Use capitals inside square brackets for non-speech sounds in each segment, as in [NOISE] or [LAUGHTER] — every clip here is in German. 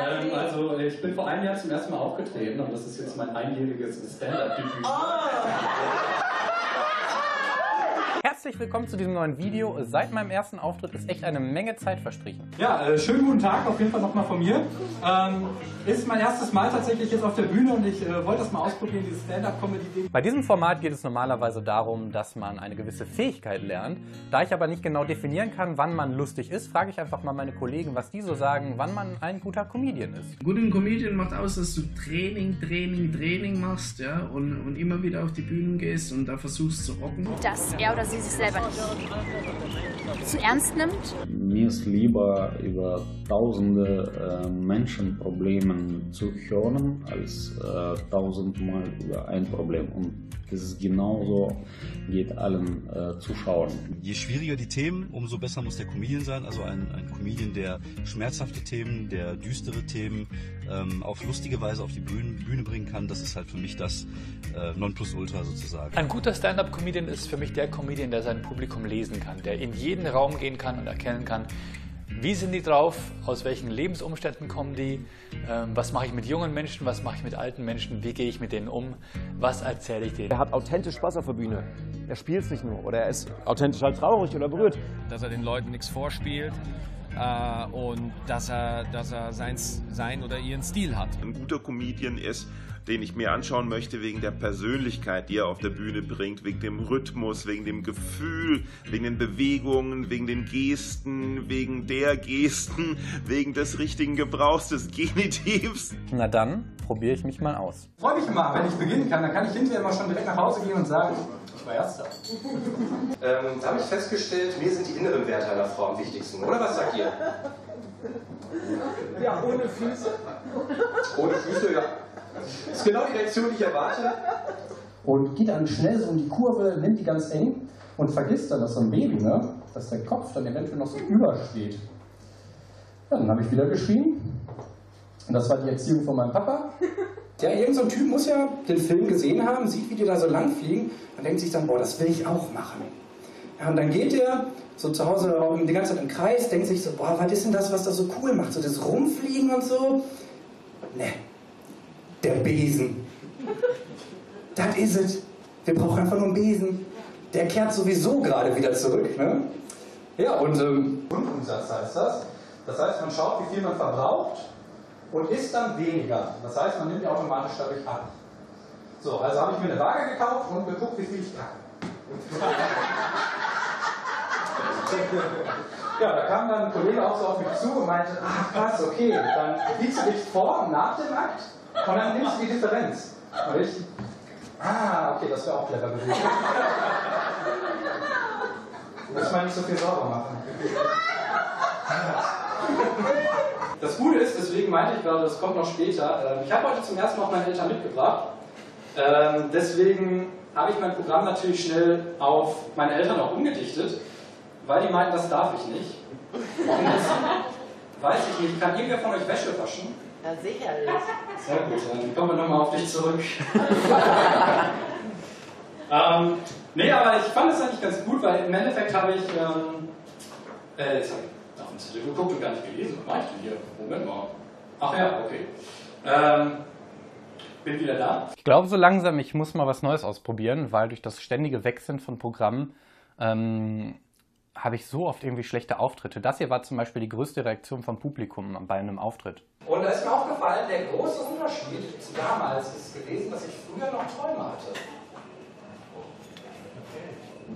Ähm, also ich bin vor einem Jahr zum ersten Mal aufgetreten und das ist jetzt mein einjähriges Stand-Up-Debüt. Oh! Herzlich willkommen zu diesem neuen Video. Seit meinem ersten Auftritt ist echt eine Menge Zeit verstrichen. Ja, äh, schönen guten Tag auf jeden Fall nochmal von mir. Ähm, ist mein erstes Mal tatsächlich jetzt auf der Bühne und ich äh, wollte das mal ausprobieren, dieses Stand-Up-Comedy-Ding. Bei diesem Format geht es normalerweise darum, dass man eine gewisse Fähigkeit lernt. Da ich aber nicht genau definieren kann, wann man lustig ist, frage ich einfach mal meine Kollegen, was die so sagen, wann man ein guter Comedian ist. Guter Comedian macht aus, dass du Training, Training, Training machst ja, und, und immer wieder auf die Bühnen gehst und da versuchst zu rocken. Dass er oder sie sich selber nicht zu ernst nimmt. Mir ist lieber über tausende äh, Menschenprobleme zu hören, als äh, tausendmal über ein Problem. Und das ist genauso, geht allen äh, Zuschauern. Je schwieriger die Themen, umso besser muss der Comedian sein. Also ein, ein Comedian, der schmerzhafte Themen, der düstere Themen ähm, auf lustige Weise auf die Bühne, Bühne bringen kann. Das ist halt für mich das äh, Nonplusultra sozusagen. Ein guter Stand-up-Comedian ist für mich der Comedian, der sein Publikum lesen kann, der in jeden Raum gehen kann und erkennen kann, wie sind die drauf? Aus welchen Lebensumständen kommen die? Ähm, was mache ich mit jungen Menschen? Was mache ich mit alten Menschen? Wie gehe ich mit denen um? Was erzähle ich denen? Er hat authentisch Spaß auf der Bühne. Er spielt es nicht nur. Oder er ist authentisch halt traurig oder berührt. Dass er den Leuten nichts vorspielt. Äh, und dass er, dass er sein, sein oder ihren Stil hat. Ein guter Comedian ist, den ich mir anschauen möchte wegen der Persönlichkeit, die er auf der Bühne bringt, wegen dem Rhythmus, wegen dem Gefühl, wegen den Bewegungen, wegen den Gesten, wegen der Gesten, [LAUGHS] wegen des richtigen Gebrauchs des Genitivs. Na dann probiere ich mich mal aus. Freue mich mal, wenn ich beginnen kann, dann kann ich hinterher mal schon direkt nach Hause gehen und sagen, ich war Erster. [LAUGHS] ähm, da habe ich festgestellt, mir sind die inneren Werte einer Frau am wichtigsten, oder was sagt ihr? Ja, ohne Füße. Ohne Füße, ja. Das ist genau die Reaktion, die ich erwarte. Und geht dann schnell so um die Kurve, nimmt die ganz eng und vergisst dann, dass so ein Baby, ne, dass der Kopf dann eventuell noch so übersteht. Ja, dann habe ich wieder geschrien. Und das war die Erziehung von meinem Papa. Ja, irgend so ein Typ muss ja den Film gesehen haben, sieht, wie die da so lang fliegen und denkt sich dann, boah, das will ich auch machen. Ja, und dann geht er so zu Hause die ganze Zeit im Kreis, denkt sich so, boah, was ist denn das, was das so cool macht? So das Rumfliegen und so. Ne, der Besen. Das ist es. Wir brauchen einfach nur einen Besen. Der kehrt sowieso gerade wieder zurück. Ne? Ja, und ähm, Grundumsatz heißt das. Das heißt, man schaut, wie viel man verbraucht und isst dann weniger. Das heißt, man nimmt automatisch dadurch ab. So, also habe ich mir eine Waage gekauft und geguckt, wie viel ich packe. [LAUGHS] Ja, da kam dann ein Kollege auch so auf mich zu und meinte, ach krass, okay, dann wiegst du dich vor und nach dem Akt und dann nimmst du die Differenz. Und ich, ah, okay, das wäre auch clever gewesen. Muss man nicht so viel sauber machen. Das Gute ist, deswegen meinte ich gerade, das kommt noch später, ähm, ich habe heute zum ersten Mal meine Eltern mitgebracht. Ähm, deswegen habe ich mein Programm natürlich schnell auf meine Eltern auch umgedichtet, weil die meinten, das darf ich nicht. Und das weiß ich nicht. Kann irgendwer von euch Wäsche waschen? Ja, sicherlich. Sehr gut, dann kommen wir nochmal auf dich zurück. [LAUGHS] ähm, nee, aber ich fand es eigentlich ganz gut, weil im Endeffekt habe ich. Ähm, äh, jetzt habe ich auf den Zettel geguckt und gar nicht gelesen. Was mache ich denn hier? Moment mal. Ach ja, okay. Ähm, bin wieder da. Ich glaube so langsam, ich muss mal was Neues ausprobieren, weil durch das ständige Wechseln von Programmen ähm, habe ich so oft irgendwie schlechte Auftritte. Das hier war zum Beispiel die größte Reaktion vom Publikum bei einem Auftritt. Und da ist mir aufgefallen, der große Unterschied zu damals ist gewesen, dass ich früher noch Träume hatte.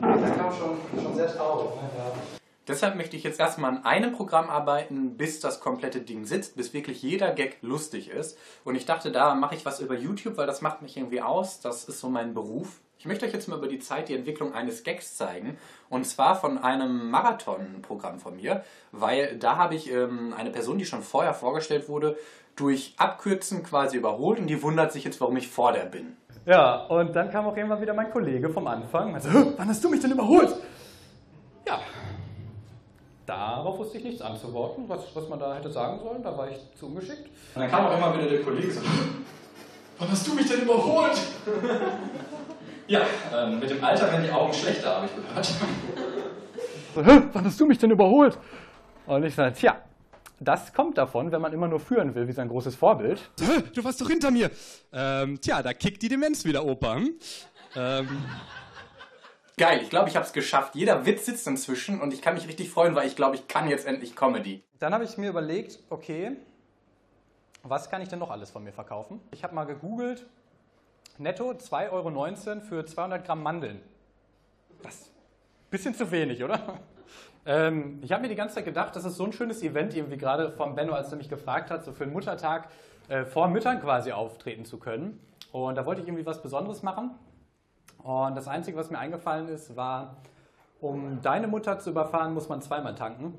Okay. Da kam schon, schon sehr traurig. Ne? Ja. Deshalb möchte ich jetzt erstmal an einem Programm arbeiten, bis das komplette Ding sitzt, bis wirklich jeder Gag lustig ist. Und ich dachte, da mache ich was über YouTube, weil das macht mich irgendwie aus. Das ist so mein Beruf. Ich möchte euch jetzt mal über die Zeit die Entwicklung eines Gags zeigen. Und zwar von einem Marathon-Programm von mir, weil da habe ich ähm, eine Person, die schon vorher vorgestellt wurde, durch Abkürzen quasi überholt und die wundert sich jetzt, warum ich vor der bin. Ja, und dann kam auch irgendwann wieder mein Kollege vom Anfang. Also, wann hast du mich denn überholt? Darauf wusste ich nichts anzuworten, was, was man da hätte sagen sollen. Da war ich zu ungeschickt. Und dann kam auch immer wieder der Kollege so, wann hast du mich denn überholt? [LAUGHS] Ja, ähm, mit dem Alter werden die Augen schlechter, habe ich gehört. So, wann hast du mich denn überholt? Und ich sage, tja, das kommt davon, wenn man immer nur führen will, wie sein großes Vorbild. Du warst doch hinter mir. Ähm, tja, da kickt die Demenz wieder, Opa. Hm? Ähm. Geil, ich glaube, ich habe es geschafft. Jeder Witz sitzt inzwischen und ich kann mich richtig freuen, weil ich glaube, ich kann jetzt endlich Comedy. Dann habe ich mir überlegt, okay, was kann ich denn noch alles von mir verkaufen? Ich habe mal gegoogelt, netto 2,19 Euro für 200 Gramm Mandeln. Das bisschen zu wenig, oder? [LAUGHS] Ähm, ich habe mir die ganze Zeit gedacht, das ist so ein schönes Event, irgendwie gerade vom Benno, als er mich gefragt hat, so für den Muttertag äh, vor Müttern quasi auftreten zu können. Und da wollte ich irgendwie was Besonderes machen. Und das Einzige, was mir eingefallen ist, war, um deine Mutter zu überfahren, muss man zweimal tanken.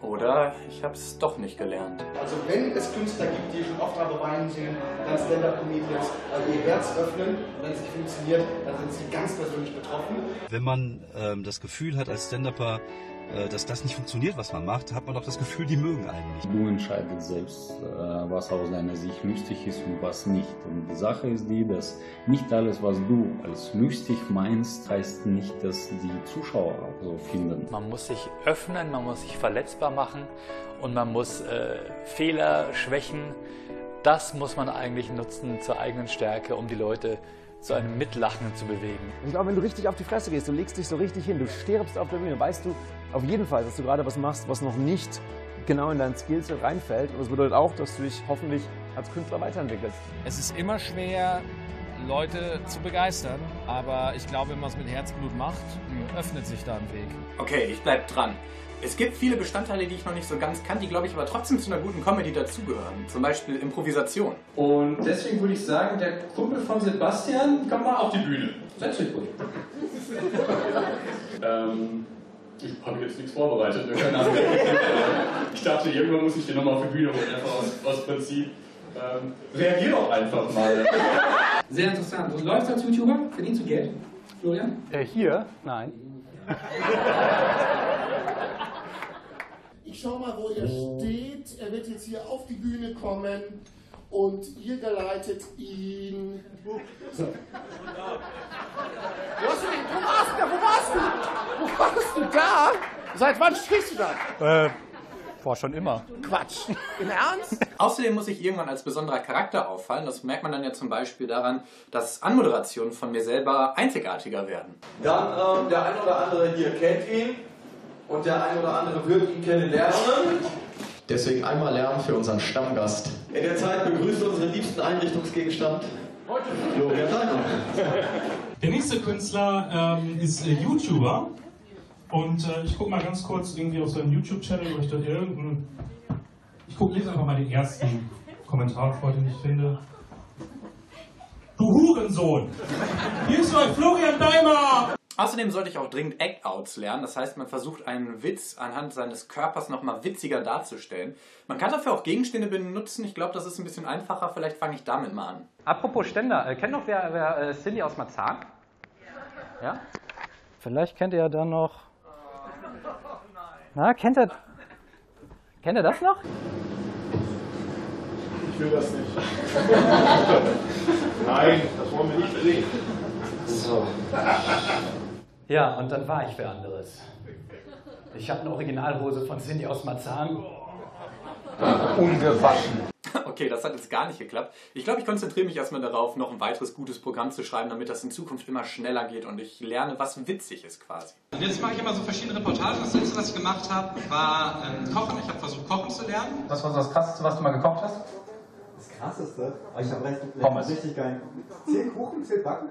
Oder ich habe es doch nicht gelernt. Also wenn es Künstler gibt, die schon oft aber weinen sehen, dann Stand-Up-Comedians, also ihr Herz öffnen, wenn es nicht funktioniert, dann sind sie ganz persönlich betroffen. Wenn man ähm, das Gefühl hat als Stand-Upper, dass das nicht funktioniert, was man macht, hat man doch das Gefühl, die mögen einen nicht. Du entscheidest selbst, äh, was aus deiner Sicht lustig ist und was nicht. Und die Sache ist die, dass nicht alles, was du als lustig meinst, heißt nicht, dass die Zuschauer auch so finden. Man muss sich öffnen, man muss sich verletzbar machen und man muss äh, Fehler, Schwächen, das muss man eigentlich nutzen zur eigenen Stärke, um die Leute zu einem Mitlachen zu bewegen. Ich glaube, wenn du richtig auf die Fresse gehst, du legst dich so richtig hin, du stirbst auf der Bühne, weißt du auf jeden Fall, dass du gerade was machst, was noch nicht genau in dein Skillset reinfällt. Und das bedeutet auch, dass du dich hoffentlich als Künstler weiterentwickelst. Es ist immer schwer, Leute zu begeistern, aber ich glaube, wenn man es mit Herzblut macht, öffnet sich da ein Weg. Okay, ich bleib dran. Es gibt viele Bestandteile, die ich noch nicht so ganz kann, die glaube ich aber trotzdem zu einer guten Comedy dazugehören. Zum Beispiel Improvisation. Und deswegen würde ich sagen, der Kumpel von Sebastian, komm mal auf die Bühne. Setz dich ruhig. [LAUGHS] ähm, ich habe jetzt nichts vorbereitet. [LAUGHS] Ich dachte, irgendwann muss ich den nochmal auf die Bühne holen, einfach aus, aus Prinzip. Ähm, reagier doch einfach mal. [LAUGHS] Sehr interessant. Du läufst als YouTuber? Verdienst du Geld? Florian? Äh, hier? Nein. Ich schau mal, wo er steht. Er wird jetzt hier auf die Bühne kommen und ihr geleitet ihn. So. Wo, du wo warst du da? Wo warst du? Wo warst du da? Seit wann stehst du da? Äh, boah, schon immer. Quatsch. [LAUGHS] Im Ernst? Außerdem muss ich irgendwann als besonderer Charakter auffallen. Das merkt man dann ja zum Beispiel daran, dass Anmoderationen von mir selber einzigartiger werden. Dann ähm, der ein oder andere hier kennt ihn und der ein oder andere wird ihn kennenlernen. Deswegen einmal Lärm für unseren Stammgast. In der Zeit begrüßt unseren liebsten Einrichtungsgegenstand Florian. Der nächste Künstler ähm, ist äh, YouTuber. Und äh, ich gucke mal ganz kurz irgendwie auf seinen YouTube-Channel, ob ich da irgendeinen. Ich guck, lese einfach mal den ersten Kommentar vor, den ich finde. Du Hurensohn! Hier ist euch Florian Daimer! Außerdem sollte ich auch dringend Act-Outs lernen. Das heißt, man versucht einen Witz anhand seines Körpers nochmal witziger darzustellen. Man kann dafür auch Gegenstände benutzen. Ich glaube, das ist ein bisschen einfacher. Vielleicht fange ich damit mal an. Apropos Ständer, äh, kennt noch wer, wer äh, Cindy aus Marzahn? Ja? Vielleicht kennt ihr ja dann noch. Na, kennt ihr. Kennt ihr das noch? Ich will das nicht. [LAUGHS] Nein, das wollen wir nicht sehen. So. Ja, und dann war ich wer anderes. Ich habe eine Originalhose von Cindy aus Marzahn. Ungewaschen. Okay, das hat jetzt gar nicht geklappt. Ich glaube, ich konzentriere mich erstmal darauf, noch ein weiteres gutes Programm zu schreiben, damit das in Zukunft immer schneller geht und ich lerne, was witzig ist quasi. Und jetzt mache ich immer so verschiedene Reportagen. Das letzte, was ich gemacht habe, war ähm, Kochen. Ich habe versucht, Kochen zu lernen. Was war so das Krasseste, was du mal gekocht hast? Das krasseste? Aber ich habe recht, Pommes. richtig geil. Zehn Kuchen, zehn Backen?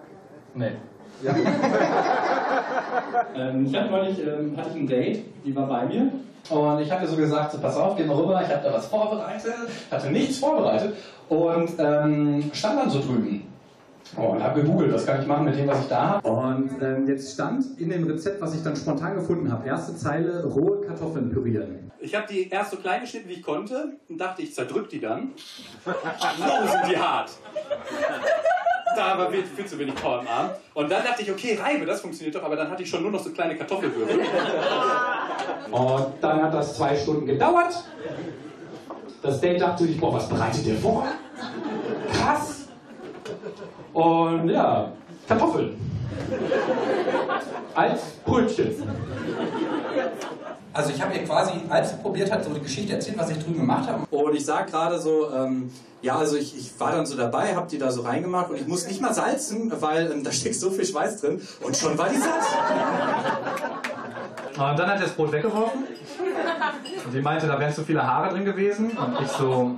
Nee. Ja. [LAUGHS] ähm, ich hatte neulich ähm, hatte ich ein Date, die war bei mir. Und ich hatte so gesagt, so, pass auf, geh mal rüber, ich habe da was vorbereitet, hatte nichts vorbereitet und ähm, stand dann so drüben. Oh, und habe gegoogelt, was kann ich machen mit dem, was ich da habe. Und ähm, jetzt stand in dem Rezept, was ich dann spontan gefunden habe, erste Zeile, rohe Kartoffeln pürieren. Ich habe die erst so klein geschnitten, wie ich konnte und dachte, ich zerdrück die dann. [LAUGHS] so sind die hart. Da war viel, viel zu wenig Power im Arm. Und dann dachte ich, okay, Reibe, das funktioniert doch, aber dann hatte ich schon nur noch so kleine Kartoffelwürfel. [LAUGHS] Und dann hat das zwei Stunden gedauert. Das Date dachte sich, boah, was bereitet der vor? Krass. Und ja, Kartoffeln. Als Brötchen. Also ich habe ihr quasi, als sie probiert hat, so die Geschichte erzählt, was ich drüben gemacht habe. Und ich sag gerade so, ähm, ja, also ich, ich war dann so dabei, hab die da so reingemacht und ich muss nicht mal salzen, weil ähm, da steckt so viel Schweiß drin und schon war die satt. Und dann hat er das Brot weggeworfen und sie meinte, da wären zu viele Haare drin gewesen und ich so...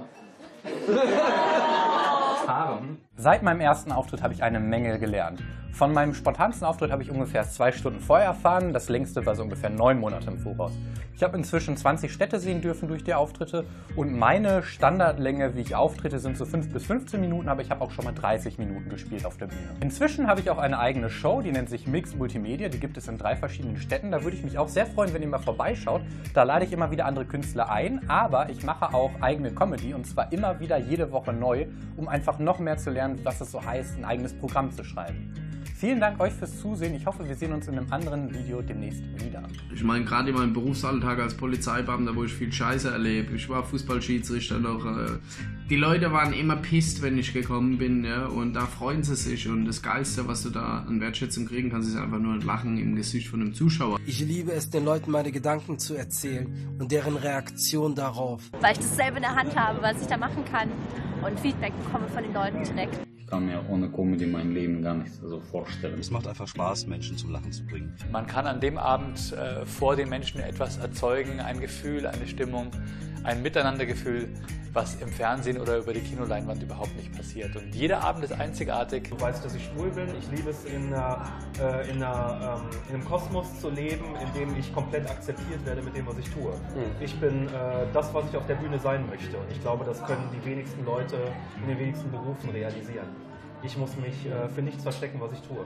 [LAUGHS] Haare. hm? Seit meinem ersten Auftritt habe ich eine Menge gelernt. Von meinem spontansten Auftritt habe ich ungefähr zwei Stunden vorher erfahren. Das längste war so ungefähr neun Monate im Voraus. Ich habe inzwischen 20 Städte sehen dürfen durch die Auftritte und meine Standardlänge, wie ich auftrete, sind so 5 bis 15 Minuten, aber ich habe auch schon mal 30 Minuten gespielt auf der Bühne. Inzwischen habe ich auch eine eigene Show, die nennt sich Mix Multimedia. Die gibt es in drei verschiedenen Städten. Da würde ich mich auch sehr freuen, wenn ihr mal vorbeischaut. Da lade ich immer wieder andere Künstler ein, aber ich mache auch eigene Comedy und zwar immer wieder jede Woche neu, um einfach noch mehr zu lernen, was es so heißt, ein eigenes Programm zu schreiben. Vielen Dank euch fürs Zusehen. Ich hoffe, wir sehen uns in einem anderen Video demnächst wieder. Ich meine, gerade in meinem Berufsalltag als Polizeibeamter, wo ich viel Scheiße erlebe. Ich war Fußballschiedsrichter noch. Äh, die Leute waren immer pisst, wenn ich gekommen bin, ja, und da freuen sie sich. Und das Geilste, was du da an Wertschätzung kriegen kannst, ist einfach nur ein Lachen im Gesicht von einem Zuschauer. Ich liebe es, den Leuten meine Gedanken zu erzählen und deren Reaktion darauf. Weil ich das selber in der Hand habe, was ich da machen kann und Feedback bekomme von den Leuten direkt. Ich kann mir ohne Comedy mein Leben gar nicht so vorstellen. Es macht einfach Spaß, Menschen zum Lachen zu bringen. Man kann an dem Abend äh, vor den Menschen etwas erzeugen, ein Gefühl, eine Stimmung, ein Miteinandergefühl, was im Fernsehen oder über die Kinoleinwand überhaupt nicht passiert. Und jeder Abend ist einzigartig. Du weißt, dass ich schwul bin. Ich liebe es, in, einer, äh, in, einer, ähm, in einem Kosmos zu leben, in dem ich komplett akzeptiert werde mit dem, was ich tue. Ich bin äh, das, was ich auf der Bühne sein möchte. Und ich glaube, das können die wenigsten Leute in den wenigsten Berufen realisieren. Ich muss mich äh, für nichts verstecken, was ich tue.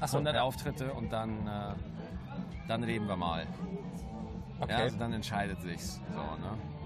Achso, 100 Auftritte und dann, äh, dann reden wir mal. Okay. Ja, also dann entscheidet sich's. So, ne?